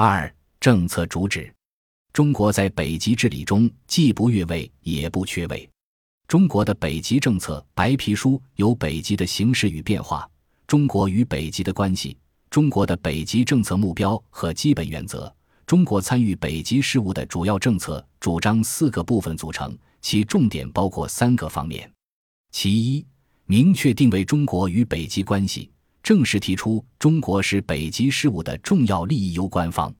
二、政策主旨。中国在北极治理中既不越位也不缺位。中国的北极政策白皮书有北极的形势与变化、中国与北极的关系、中国的北极政策目标和基本原则、中国参与北极事务的主要政策主张四个部分组成，其重点包括三个方面：其一，明确定位中国与北极关系，正式提出中国是北极事务的重要利益攸关方。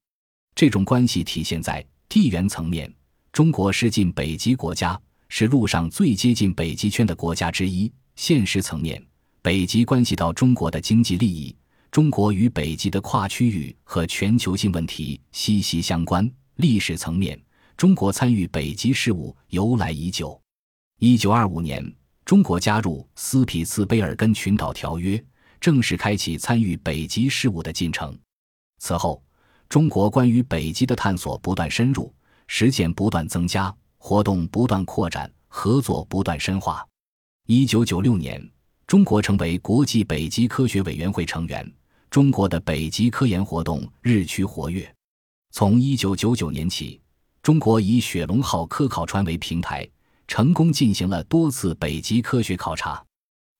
这种关系体现在地缘层面，中国是近北极国家。是陆上最接近北极圈的国家之一。现实层面，北极关系到中国的经济利益，中国与北极的跨区域和全球性问题息息相关。历史层面，中国参与北极事务由来已久。一九二五年，中国加入斯匹茨卑尔根群岛条约，正式开启参与北极事务的进程。此后，中国关于北极的探索不断深入，实践不断增加。活动不断扩展，合作不断深化。一九九六年，中国成为国际北极科学委员会成员。中国的北极科研活动日趋活跃。从一九九九年起，中国以雪龙号科考船为平台，成功进行了多次北极科学考察。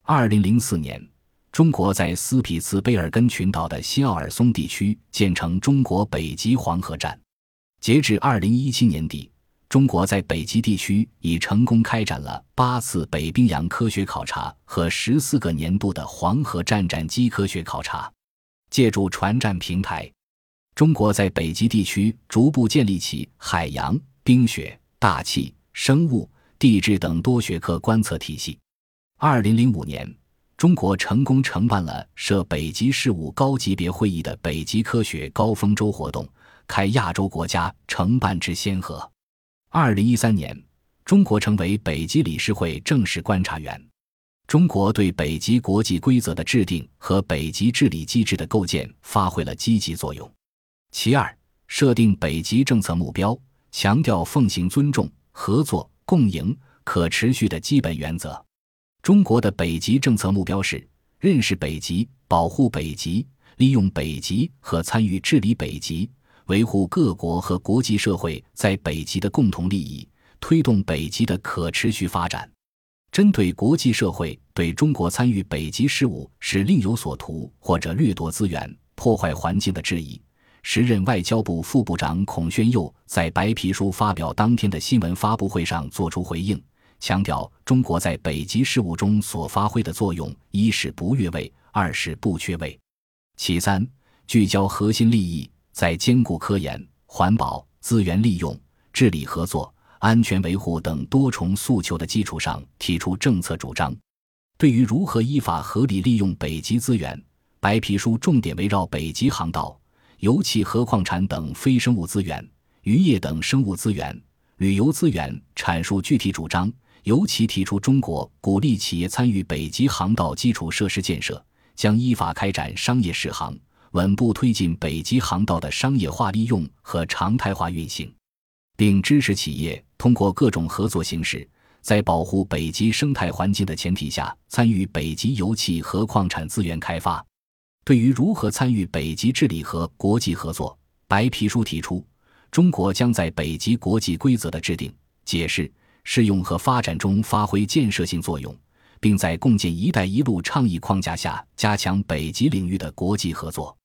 二零零四年，中国在斯匹茨卑尔根群岛的西奥尔松地区建成中国北极黄河站。截至二零一七年底。中国在北极地区已成功开展了八次北冰洋科学考察和十四个年度的黄河站战机科学考察。借助船站平台，中国在北极地区逐步建立起海洋、冰雪、大气、生物、地质等多学科观测体系。二零零五年，中国成功承办了设北极事务高级别会议的北极科学高峰周活动，开亚洲国家承办之先河。二零一三年，中国成为北极理事会正式观察员。中国对北极国际规则的制定和北极治理机制的构建发挥了积极作用。其二，设定北极政策目标，强调奉行尊重、合作、共赢、可持续的基本原则。中国的北极政策目标是认识北极、保护北极、利用北极和参与治理北极。维护各国和国际社会在北极的共同利益，推动北极的可持续发展。针对国际社会对中国参与北极事务是另有所图或者掠夺资源、破坏环境的质疑，时任外交部副部长孔宣佑在白皮书发表当天的新闻发布会上作出回应，强调中国在北极事务中所发挥的作用：一是不越位，二是不缺位。其三，聚焦核心利益。在兼顾科研、环保、资源利用、治理合作、安全维护等多重诉求的基础上，提出政策主张。对于如何依法合理利用北极资源，白皮书重点围绕北极航道、油气、和矿产等非生物资源、渔业等生物资源、旅游资源阐述具体主张，尤其提出中国鼓励企业参与北极航道基础设施建设，将依法开展商业试航。稳步推进北极航道的商业化利用和常态化运行，并支持企业通过各种合作形式，在保护北极生态环境的前提下，参与北极油气和矿产资源开发。对于如何参与北极治理和国际合作，白皮书提出，中国将在北极国际规则的制定、解释、适用和发展中发挥建设性作用，并在共建“一带一路”倡议框架下加强北极领域的国际合作。